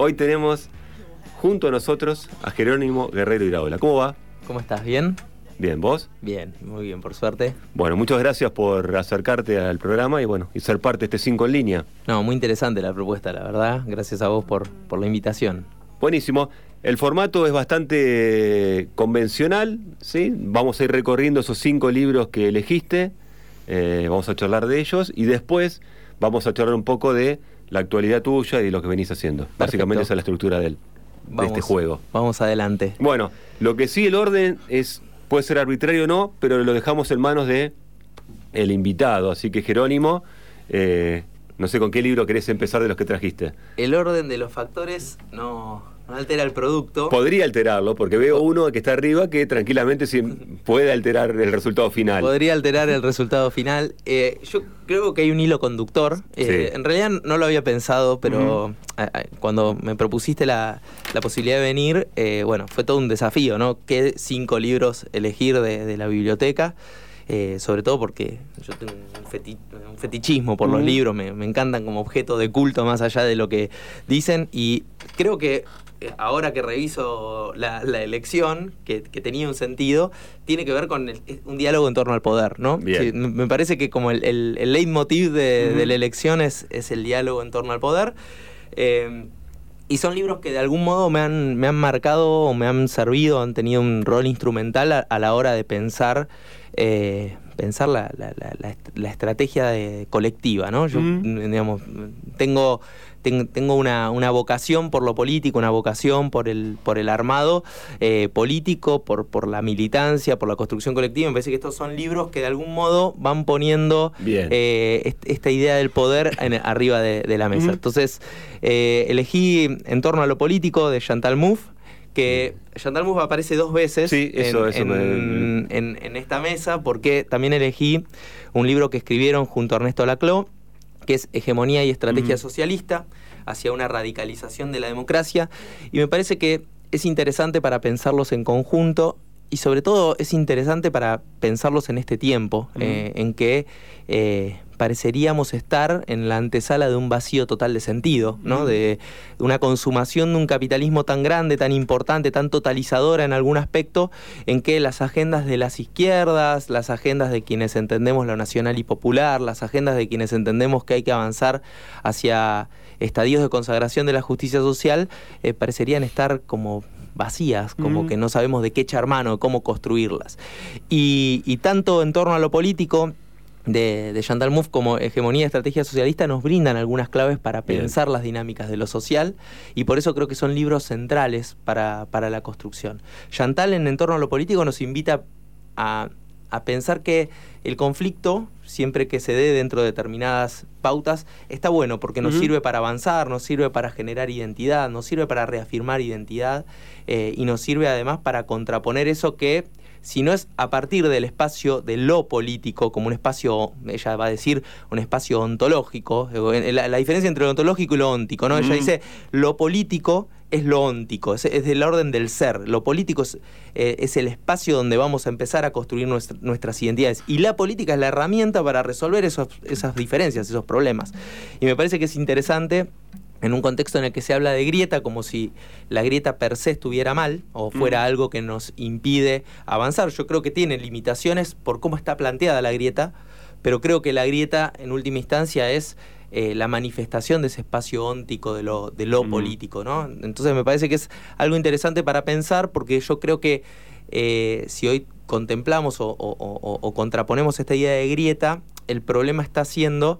Hoy tenemos junto a nosotros a Jerónimo Guerrero Iraola. ¿Cómo va? ¿Cómo estás? ¿Bien? Bien, ¿vos? Bien, muy bien, por suerte. Bueno, muchas gracias por acercarte al programa y bueno, y ser parte de este 5 en línea. No, muy interesante la propuesta, la verdad. Gracias a vos por, por la invitación. Buenísimo. El formato es bastante convencional, ¿sí? Vamos a ir recorriendo esos cinco libros que elegiste, eh, vamos a charlar de ellos y después vamos a charlar un poco de la actualidad tuya y de lo que venís haciendo. Básicamente esa es la estructura de, de este juego. Vamos adelante. Bueno, lo que sí el orden es puede ser arbitrario o no, pero lo dejamos en manos de el invitado. Así que Jerónimo, eh, no sé con qué libro querés empezar de los que trajiste. El orden de los factores no, no altera el producto. Podría alterarlo, porque veo uno que está arriba que tranquilamente puede alterar el resultado final. Podría alterar el resultado final. Eh, yo creo que hay un hilo conductor. Eh, en realidad no lo había pensado, pero cuando me propusiste la, posibilidad de venir, eh, bueno, fue todo un desafío, ¿no? ¿Qué cinco libros elegir de, la biblioteca? sobre todo porque yo tengo un, fetichismo por los libros, me, me, encantan como objeto de culto más allá de lo que dicen y creo que ahora que reviso la, elección, que, tenía un sentido, tiene que ver con un diálogo en torno al poder, ¿no? me parece que como el, el, leitmotiv de, la elección es, el diálogo en torno al poder. Eh, y son libros que de algún modo me han, me han marcado o me han servido, han tenido un rol instrumental a, la hora de pensar, eh, pensar la, la, estrategia colectiva, ¿no? Yo, digamos, tengo tengo una, vocación por lo político, una vocación por el, por el armado eh, político, por, por la militancia, por la construcción colectiva. Me parece que estos son libros que de algún modo van poniendo eh, esta idea del poder arriba de, la mesa. Entonces, eh, elegí En torno a lo político de Chantal Mouffe que Chantal Mouffe aparece dos veces en, en, esta mesa, porque también elegí un libro que escribieron junto a Ernesto Laclau, que es Hegemonía y Estrategia Socialista, hacia una radicalización de la democracia, y me parece que es interesante para pensarlos en conjunto y sobre todo es interesante para pensarlos en este tiempo, eh, en que eh, pareceríamos estar en la antesala de un vacío total de sentido, ¿no? De una consumación de un capitalismo tan grande, tan importante, tan totalizadora en algún aspecto, en que las agendas de las izquierdas, las agendas de quienes entendemos lo nacional y popular, las agendas de quienes entendemos que hay que avanzar hacia estadios de consagración de la justicia social, eh, parecerían estar como vacías, como que no sabemos de qué echar mano, cómo construirlas. Y, y tanto en torno a lo político, de, de Chantal Mouffe como hegemonía estrategia socialista nos brindan algunas claves para pensar las dinámicas de lo social y por eso creo que son libros centrales para, para la construcción. Chantal en entorno a lo político nos invita a, a pensar que el conflicto, siempre que se dé dentro de determinadas pautas, está bueno porque nos sirve para avanzar, nos sirve para generar identidad, nos sirve para reafirmar identidad eh, y nos sirve además para contraponer eso que sino es a partir del espacio de lo político, como un espacio, ella va a decir, un espacio ontológico, eh, la, diferencia entre lo ontológico y lo óntico, ¿no? Ella dice, lo político es lo óntico, es, del orden del ser, lo político eh, es, el espacio donde vamos a empezar a construir nuestras identidades y la política es la herramienta para resolver esos, esas diferencias, esos problemas. Y me parece que es interesante en un contexto en el que se habla de grieta como si la grieta per se estuviera mal o fuera algo que nos impide avanzar. Yo creo que tiene limitaciones por cómo está planteada la grieta, pero creo que la grieta en última instancia es eh, la manifestación de ese espacio óntico de lo, de lo político. ¿no? Entonces me parece que es algo interesante para pensar porque yo creo que eh, si hoy contemplamos o contraponemos esta idea de grieta, el problema está siendo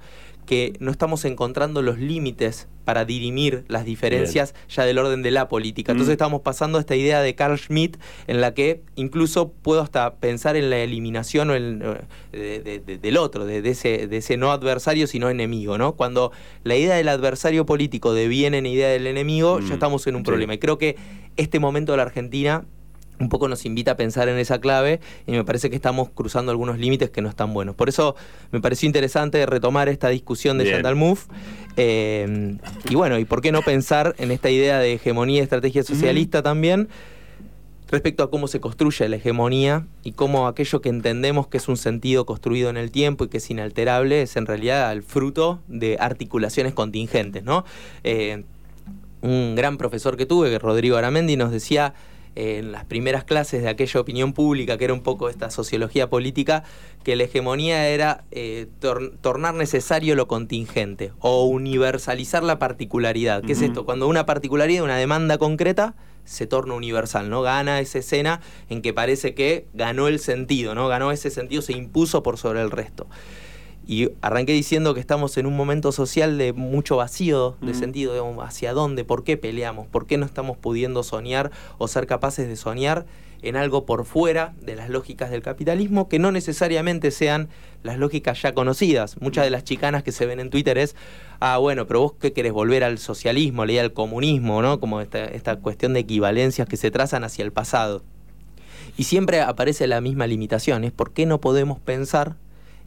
que no estamos encontrando los límites para dirimir las diferencias ya del orden de la política. Entonces mm. estamos pasando a esta idea de Carl Schmitt en la que incluso puedo hasta pensar en la eliminación eh, del otro, de, ese, de ese no adversario sino enemigo. ¿no? Cuando la idea del adversario político deviene en idea del enemigo, ya mm. estamos en un problema. Y creo que este momento de la Argentina un poco nos invita a pensar en esa clave y me parece que estamos cruzando algunos límites que no están buenos. Por eso me pareció interesante retomar esta discusión de Chantal Mouffe. Eh, y bueno, ¿y por qué no pensar en esta idea de hegemonía y estrategia socialista también? respecto a cómo se construye la hegemonía y cómo aquello que entendemos que es un sentido construido en el tiempo y que es inalterable es en realidad el fruto de articulaciones contingentes, ¿no? Eh, un gran profesor que tuve, que Rodrigo Aramendi, nos decía en las primeras clases de aquella opinión pública, que era un poco esta sociología política, que la hegemonía era eh, tornar necesario lo contingente o universalizar la particularidad. ¿Qué es esto? Cuando una particularidad, una demanda concreta, se torna universal, ¿no? Gana esa escena en que parece que ganó el sentido, ¿no? Ganó ese sentido, se impuso por sobre el resto. Y arranqué diciendo que estamos en un momento social de mucho vacío de sentido, digamos, hacia dónde, por qué peleamos, por qué no estamos pudiendo soñar o ser capaces de soñar en algo por fuera de las lógicas del capitalismo que no necesariamente sean las lógicas ya conocidas. Muchas de las chicanas que se ven en Twitter es, ah, bueno, pero vos qué querés volver al socialismo, leer al comunismo, ¿no? Como esta, esta cuestión de equivalencias que se trazan hacia el pasado. Y siempre aparece la misma limitación, es por qué no podemos pensar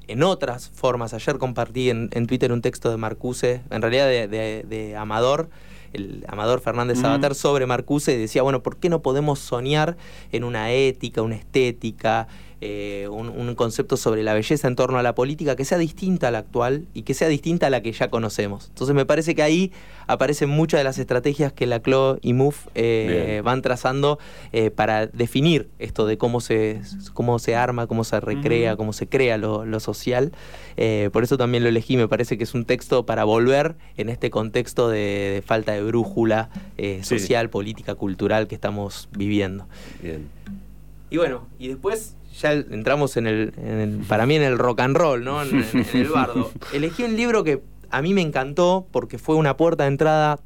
en otras formas. Ayer compartí en, Twitter un texto de Marcuse, en realidad de, Amador, el Amador Fernández Sabater, sobre Marcuse, y decía, bueno, ¿por qué no podemos soñar en una ética, una estética, eh, un, concepto sobre la belleza en torno a la política que sea distinta a la actual y que sea distinta a la que ya conocemos. Entonces me parece que ahí aparecen muchas de las estrategias que la CLO y MUF eh, van trazando eh, para definir esto de cómo se, cómo se arma, cómo se recrea, cómo se crea lo, social. por eso también lo elegí, me parece que es un texto para volver en este contexto de, falta de brújula social, política, cultural que estamos viviendo. Bien. Y bueno, y después ya entramos en el, para mí en el rock and roll, ¿no? En, el bardo. Elegí un libro que a mí me encantó porque fue una puerta de entrada,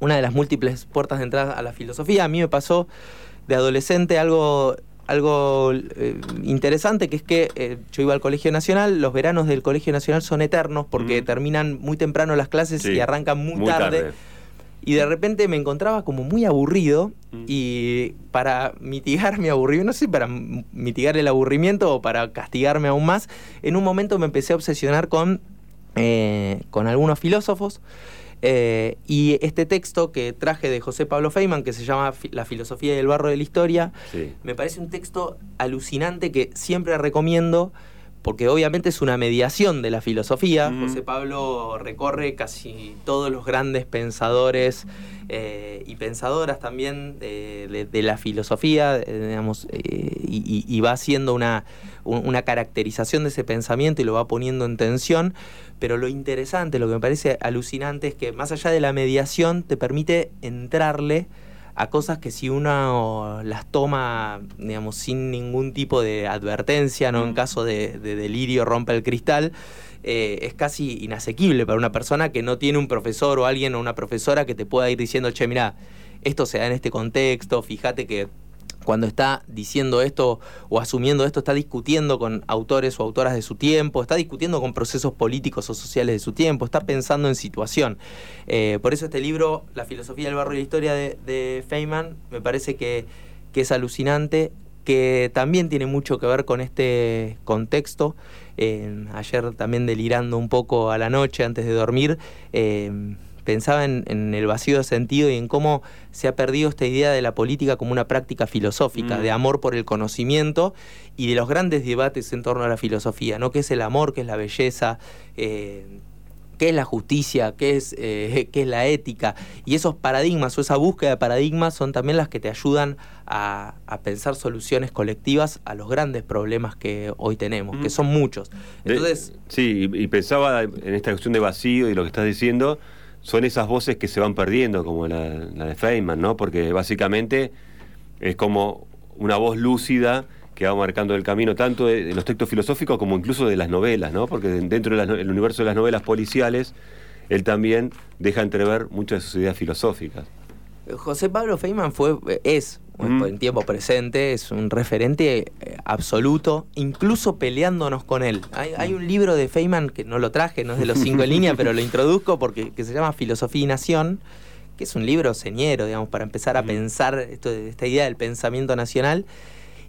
una de las múltiples puertas de entrada a la filosofía. A mí me pasó de adolescente algo algo eh, interesante que es que eh, yo iba al Colegio Nacional, los veranos del Colegio Nacional son eternos porque terminan muy temprano las clases y arrancan muy, tarde y de repente me encontraba como muy aburrido mm. y para mitigar mi aburrimiento, no sé, para mitigar el aburrimiento o para castigarme aún más, en un momento me empecé a obsesionar con, eh, con algunos filósofos. Eh, y este texto que traje de José Pablo Feynman, que se llama La filosofía y el barro de la historia, me parece un texto alucinante que siempre recomiendo porque obviamente es una mediación de la filosofía. José Pablo recorre casi todos los grandes pensadores eh, y pensadoras también de, la filosofía, eh, digamos, eh, y, va haciendo una, una caracterización de ese pensamiento y lo va poniendo en tensión. Pero lo interesante, lo que me parece alucinante es que más allá de la mediación te permite entrarle a cosas que si uno las toma, digamos, sin ningún tipo de advertencia, ¿no? En caso de, delirio rompe el cristal, eh, es casi inasequible para una persona que no tiene un profesor o alguien o una profesora que te pueda ir diciendo, che, mira, esto se da en este contexto, fíjate que cuando está diciendo esto o asumiendo esto, está discutiendo con autores o autoras de su tiempo, está discutiendo con procesos políticos o sociales de su tiempo, está pensando en situación. Eh, por eso este libro, La filosofía del barrio y la historia de, Feynman, me parece que, es alucinante, que también tiene mucho que ver con este contexto. Eh, ayer también delirando un poco a la noche antes de dormir. Eh, pensaba en, el vacío de sentido y en cómo se ha perdido esta idea de la política como una práctica filosófica, mm. de amor por el conocimiento y de los grandes debates en torno a la filosofía, ¿no? ¿Qué es el amor? ¿Qué es la belleza? Eh, qué es la justicia, qué es, eh, qué es la ética. Y esos paradigmas o esa búsqueda de paradigmas son también las que te ayudan a, pensar soluciones colectivas a los grandes problemas que hoy tenemos, que mm. son muchos. Entonces, sí, y pensaba en esta cuestión de vacío y lo que estás diciendo son esas voces que se van perdiendo, como la, de Feynman, ¿no? Porque básicamente es como una voz lúcida que va marcando el camino tanto de, los textos filosóficos como incluso de las novelas, ¿no? Porque dentro del universo de las novelas policiales, él también deja entrever muchas de sus ideas filosóficas. José Pablo Feynman fue, es en tiempo presente, es un referente eh, absoluto, incluso peleándonos con él. Hay, un libro de Feynman que no lo traje, no es de los cinco en línea, pero lo introduzco porque que se llama Filosofía y Nación, que es un libro señero, digamos, para empezar a pensar esto, esta idea del pensamiento nacional.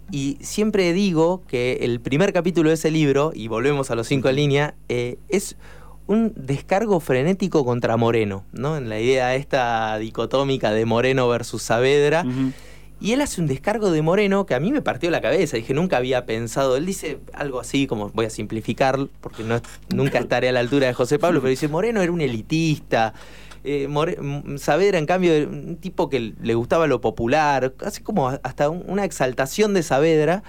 Y siempre digo que el primer capítulo de ese libro, y volvemos a los cinco en línea, eh, es un descargo frenético contra Moreno, ¿no? En la idea esta dicotómica de Moreno versus Saavedra. Y él hace un descargo de Moreno que a mí me partió la cabeza. Dije, nunca había pensado. Él dice algo así, como voy a simplificar, porque no, nunca estaré a la altura de José Pablo, pero dice, Moreno era un elitista, Eh, Saavedra, en cambio, un tipo que le gustaba lo popular, casi como hasta una exaltación de Saavedra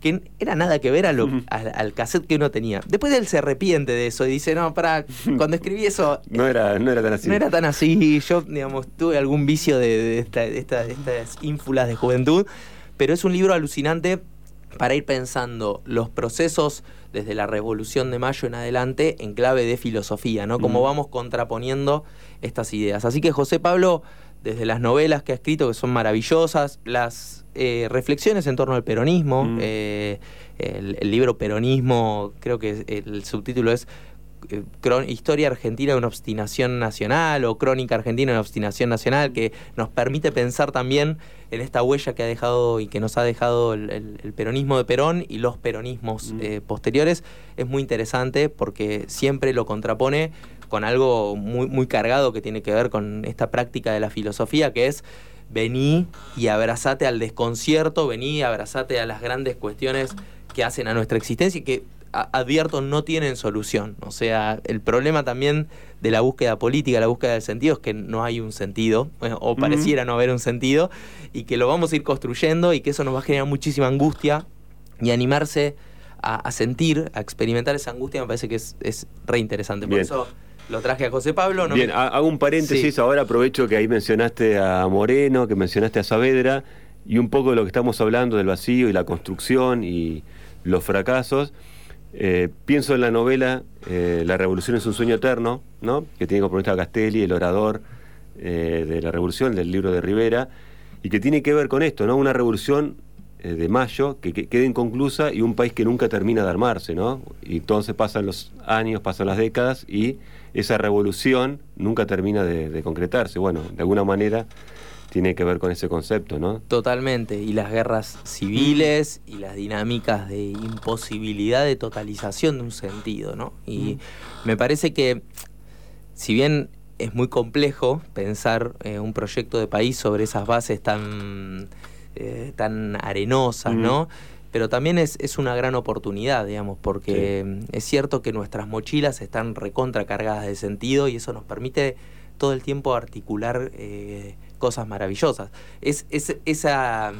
que era nada que ver a lo, al, cassette que uno tenía. Después él se arrepiente de eso y dice, no, para, cuando escribí eso... no, era, no era tan así. No era tan así. Yo, digamos, tuve algún vicio de, estas ínfulas de juventud, pero es un libro alucinante para ir pensando los procesos desde la Revolución de Mayo en adelante en clave de filosofía, ¿no? Cómo vamos contraponiendo estas ideas. Así que José Pablo, desde las novelas que ha escrito, que son maravillosas, las eh, reflexiones en torno al peronismo. Mm. Eh, el, libro Peronismo, creo que el subtítulo es eh, Historia Argentina de una obstinación nacional o Crónica Argentina de una obstinación nacional, que nos permite pensar también en esta huella que ha dejado y que nos ha dejado el, peronismo de Perón y los peronismos mm. posteriores. Es muy interesante porque siempre lo contrapone con algo muy, muy cargado que tiene que ver con esta práctica de la filosofía, que es vení y abrazate al desconcierto, vení y abrazate a las grandes cuestiones que hacen a nuestra existencia y que advierto no tienen solución. O sea, el problema también de la búsqueda política, la búsqueda del sentido, es que no hay un sentido, eh, o pareciera no haber un sentido, y que lo vamos a ir construyendo y que eso nos va a generar muchísima angustia y animarse a, sentir, a experimentar esa angustia, me parece que es, es re interesante. Por eso lo traje a José Pablo. No Bien, hago un paréntesis, ahora aprovecho que ahí mencionaste a Moreno, que mencionaste a Saavedra, y un poco de lo que estamos hablando del vacío y la construcción y los fracasos. Eh, pienso en la novela eh, La Revolución es un sueño eterno, ¿no? que tiene como protagonista Castelli, el orador eh, de la Revolución, del libro de Rivera, y que tiene que ver con esto, ¿no? una revolución de mayo que, quede inconclusa y un país que nunca termina de armarse, ¿no? Y entonces pasan los años, pasan las décadas y esa revolución nunca termina de, concretarse. Bueno, de alguna manera tiene que ver con ese concepto, ¿no? Totalmente, y las guerras civiles y las dinámicas de imposibilidad de totalización de un sentido, ¿no? Y mm. me parece que, si bien es muy complejo pensar eh, un proyecto de país sobre esas bases tan, eh, tan arenosas, ¿no? Pero también es, una gran oportunidad, digamos, porque es cierto que nuestras mochilas están recontra cargadas de sentido y eso nos permite todo el tiempo articular eh, cosas maravillosas. Es, esa,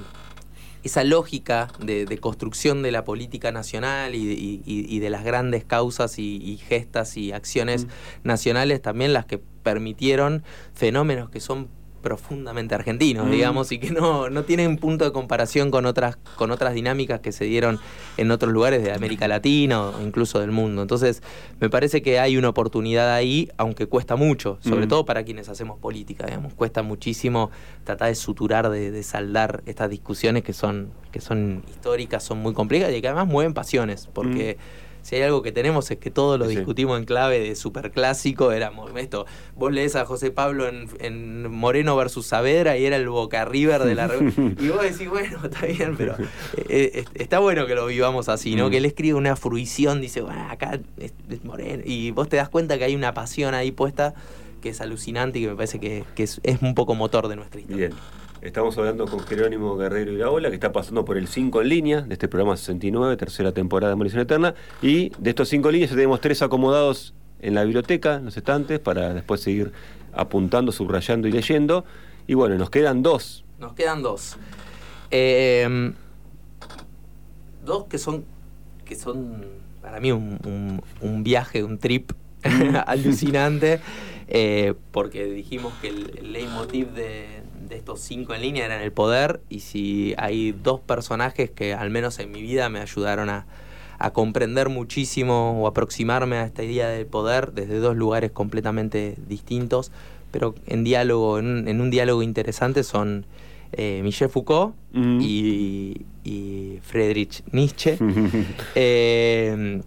esa lógica de, construcción de la política nacional y, de las grandes causas y, gestas y acciones mm. nacionales también las que permitieron fenómenos que son profundamente argentinos, mm. digamos, y que no, no tienen punto de comparación con otras, con otras dinámicas que se dieron en otros lugares de América Latina o incluso del mundo. Entonces, me parece que hay una oportunidad ahí, aunque cuesta mucho, sobre mm. todo para quienes hacemos política, digamos, cuesta muchísimo tratar de suturar, de, saldar estas discusiones que son, que son históricas, son muy complejas y que además mueven pasiones, porque... Mm si hay algo que tenemos es que todo lo discutimos en clave de superclásico, éramos esto, vos lees a José Pablo en, Moreno versus Saavedra y era el Boca River de la y vos decís, bueno, está bien, pero eh, eh, está bueno que lo vivamos así, ¿no? Mm. Que él escribe una fruición, dice, bueno, acá es, Moreno, y vos te das cuenta que hay una pasión ahí puesta que es alucinante y que me parece que, es, es, un poco motor de nuestra historia. Bien. Estamos hablando con Jerónimo Guerrero Iraola, que está pasando por el 5 en línea de este programa 69, tercera temporada de Demolición Eterna. Y de estos 5 líneas tenemos tres acomodados en la biblioteca, en los estantes, para después seguir apuntando, subrayando y leyendo. Y bueno, nos quedan dos. Nos quedan dos. Em, dos que son, que son para mí un, viaje, un trip alucinante, eh, porque dijimos que el leitmotiv de, de estos cinco en línea eran el poder y si hay dos personajes que al menos en mi vida me ayudaron a, comprender muchísimo o aproximarme a esta idea del poder desde dos lugares completamente distintos, pero en diálogo, en, un diálogo interesante son eh, Michel Foucault mm. y, Friedrich Nietzsche. Eh,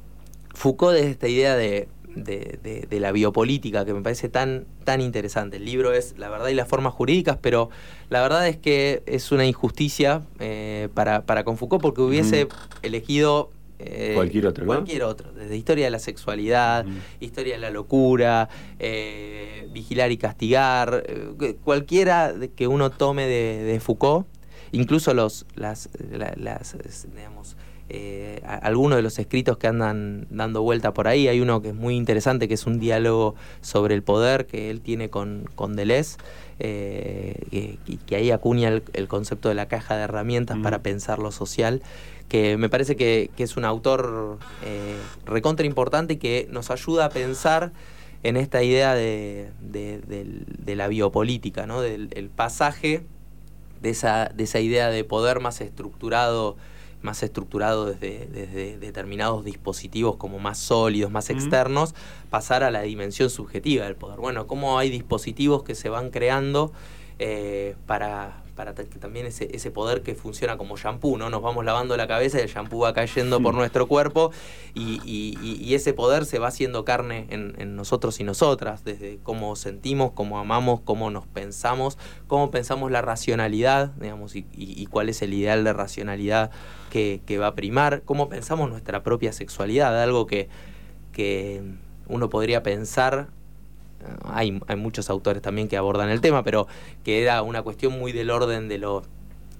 Foucault desde esta idea de de, de, la biopolítica que me parece tan, tan interesante. El libro es La verdad y las formas jurídicas, pero la verdad es que es una injusticia eh, para, para con Foucault porque hubiese elegido eh, cualquier otro, Cualquier otro, desde historia de la sexualidad, historia de la locura, eh, vigilar y castigar, cualquiera que uno tome de, Foucault, incluso los, las, las digamos, eh, algunos de los escritos que andan dando vuelta por ahí. Hay uno que es muy interesante, que es un diálogo sobre el poder que él tiene con, con Deleuze, eh, que ahí acuña el, concepto de la caja de herramientas para pensar lo social, que me parece que, es un autor eh, recontra importante y que nos ayuda a pensar en esta idea de, la biopolítica, ¿no? del pasaje de esa, de esa idea de poder más estructurado más estructurado desde, desde determinados dispositivos como más sólidos, más externos, pasar a la dimensión subjetiva del poder. Bueno, cómo hay dispositivos que se van creando eh, para, para que también ese, ese poder que funciona como shampoo, ¿no? Nos vamos lavando la cabeza y el shampoo va cayendo por nuestro cuerpo y, y, ese poder se va haciendo carne en, en, nosotros y nosotras, desde cómo sentimos, cómo amamos, cómo nos pensamos, cómo pensamos la racionalidad, digamos, y, cuál es el ideal de racionalidad que, que, va a primar, cómo pensamos nuestra propia sexualidad, algo que, que uno podría pensar hay, muchos autores también que abordan el tema, pero que era una cuestión muy del orden de lo,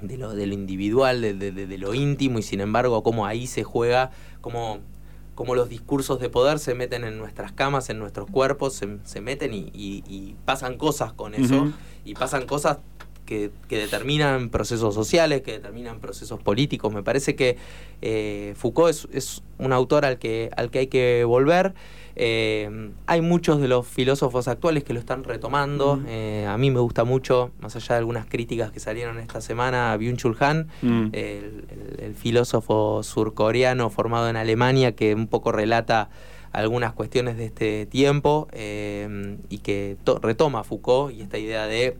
de lo, de lo individual, de, lo íntimo, y sin embargo, cómo ahí se juega, cómo, cómo los discursos de poder se meten en nuestras camas, en nuestros cuerpos, se, meten y, pasan cosas con eso, y pasan cosas que, determinan procesos sociales, que determinan procesos políticos. Me parece que eh, Foucault es, es, un autor al que, al que hay que volver. Eh, hay muchos de los filósofos actuales que lo están retomando. Eh, a mí me gusta mucho, más allá de algunas críticas que salieron esta semana, Byung-Chul Han, el, filósofo surcoreano formado en Alemania que un poco relata algunas cuestiones de este tiempo eh, y que retoma Foucault y esta idea de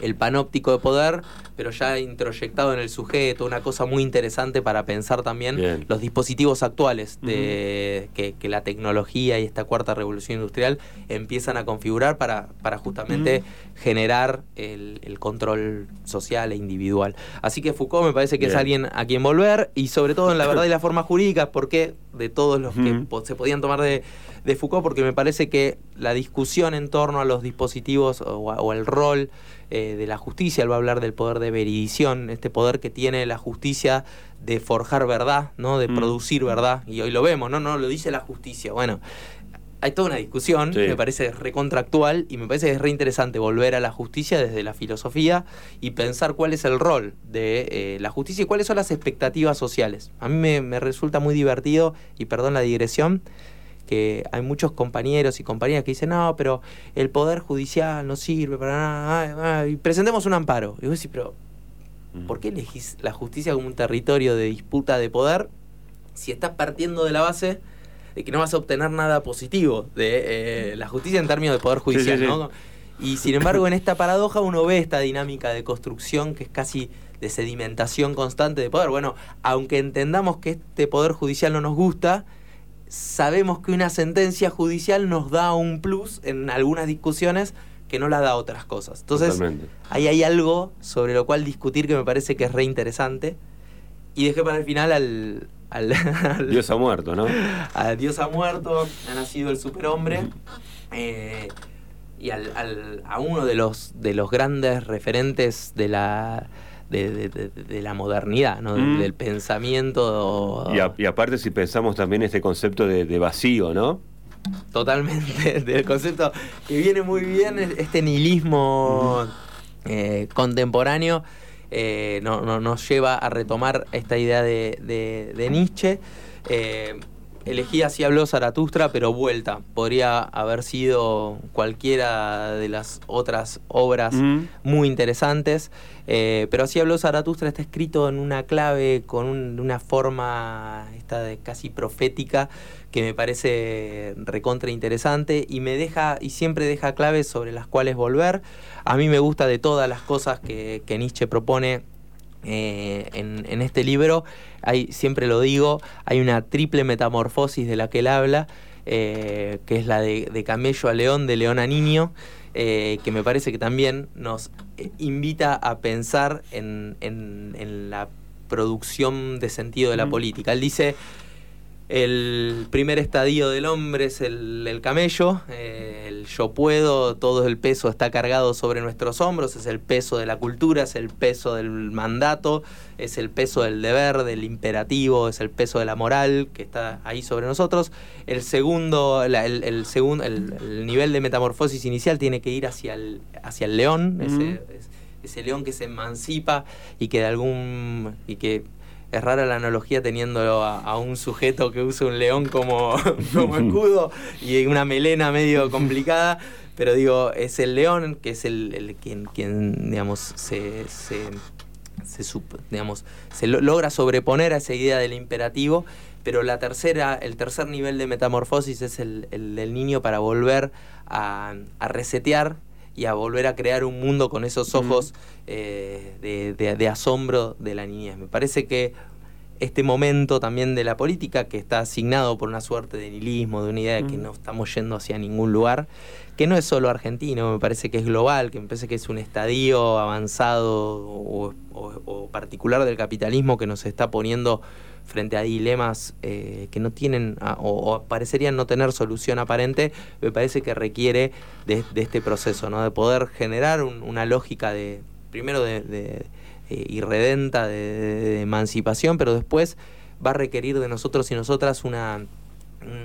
el panóptico de poder, pero ya introyectado en el sujeto, una cosa muy interesante para pensar también los dispositivos actuales de, que, la tecnología y esta cuarta revolución industrial empiezan a configurar para, para justamente generar el, control social e individual. Así que Foucault me parece que es alguien a quien volver y sobre todo en la verdad y la forma jurídica, porque de todos los que se podían tomar de, Foucault, porque me parece que la discusión en torno a los dispositivos o, o el rol eh, de la justicia, él va a hablar del poder de veridición, este poder que tiene la justicia de forjar verdad, ¿no? de mm. producir verdad, y hoy lo vemos, no, no, lo dice la justicia. Bueno, hay toda una discusión, me parece recontractual y me parece que es re interesante volver a la justicia desde la filosofía y pensar cuál es el rol de eh, la justicia y cuáles son las expectativas sociales. A mí me, me resulta muy divertido, y perdón la digresión, que hay muchos compañeros y compañeras que dicen, no, pero el poder judicial no sirve para nada, y presentemos un amparo. Y vos decís, pero. ¿por qué elegís la justicia como un territorio de disputa de poder si estás partiendo de la base de que no vas a obtener nada positivo de eh, la justicia en términos de poder judicial, Y sin embargo, en esta paradoja uno ve esta dinámica de construcción que es casi de sedimentación constante de poder. Bueno, aunque entendamos que este poder judicial no nos gusta, sabemos que una sentencia judicial nos da un plus en algunas discusiones que no la da otras cosas. Entonces, ahí hay algo sobre lo cual discutir que me parece que es re interesante. Y dejé para el final al, Dios ha muerto, ¿no? A Dios ha muerto, ha nacido el superhombre. Eh, y al, a uno de los, de los grandes referentes de la de, la modernidad, ¿no? Mm. del pensamiento. Y, aparte si pensamos también este concepto de, vacío, ¿no? Totalmente, del concepto que viene muy bien, este nihilismo eh, contemporáneo eh, no, nos lleva a retomar esta idea de, Nietzsche. Eh, elegí así habló Zaratustra, pero vuelta. Podría haber sido cualquiera de las otras obras mm. muy interesantes. Eh, pero así habló Zaratustra, está escrito en una clave, con una forma esta de casi profética, que me parece recontra interesante y me deja, y siempre deja claves sobre las cuales volver. A mí me gusta de todas las cosas que, que Nietzsche propone eh, en, este libro, hay, siempre lo digo, hay una triple metamorfosis de la que él habla, eh, que es la de, camello a león, de león a niño, eh, que me parece que también nos invita a pensar en, la producción de sentido de la política. Él dice, El primer estadio del hombre es el, camello, eh, el yo puedo, todo el peso está cargado sobre nuestros hombros, es el peso de la cultura, es el peso del mandato, es el peso del deber, del imperativo, es el peso de la moral que está ahí sobre nosotros. El segundo, el, segundo, el, nivel de metamorfosis inicial tiene que ir hacia el, hacia el león, ese, ese león que se emancipa y que de algún y que es rara la analogía teniendo a, un sujeto que usa un león como, como escudo y una melena medio complicada, pero digo, es el león que es el, quien, quien, digamos, se, se, digamos, se logra sobreponer a esa idea del imperativo, pero la tercera, el tercer nivel de metamorfosis es el, el, niño para volver a, a resetear y a volver a crear un mundo con esos ojos eh, de, asombro de la niñez. Me parece que este momento también de la política, que está asignado por una suerte de nihilismo, de una idea de que no estamos yendo hacia ningún lugar, que no es solo argentino, me parece que es global, que me parece que es un estadio avanzado o, o particular del capitalismo que nos está poniendo frente a dilemas eh, que no tienen o, parecerían no tener solución aparente, me parece que requiere de, este proceso, ¿no? de poder generar una lógica de, primero de, eh, irredenta, de, emancipación, pero después va a requerir de nosotros y nosotras una,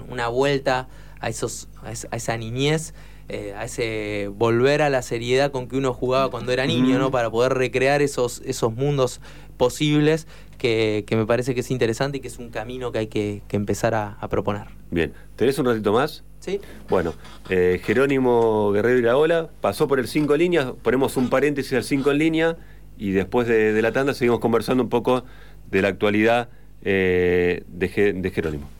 una vuelta a, esos, a esa niñez. Eh, a ese volver a la seriedad con que uno jugaba cuando era niño, ¿no? Para poder recrear esos, esos mundos posibles que, me parece que es interesante y que es un camino que hay que, empezar a, proponer. Bien, ¿tenés un ratito más? Sí. Bueno, eh, Jerónimo Guerrero y la Ola pasó por el 5 líneas, ponemos un paréntesis al 5 en línea y después de, la tanda seguimos conversando un poco de la actualidad eh, de Jerónimo.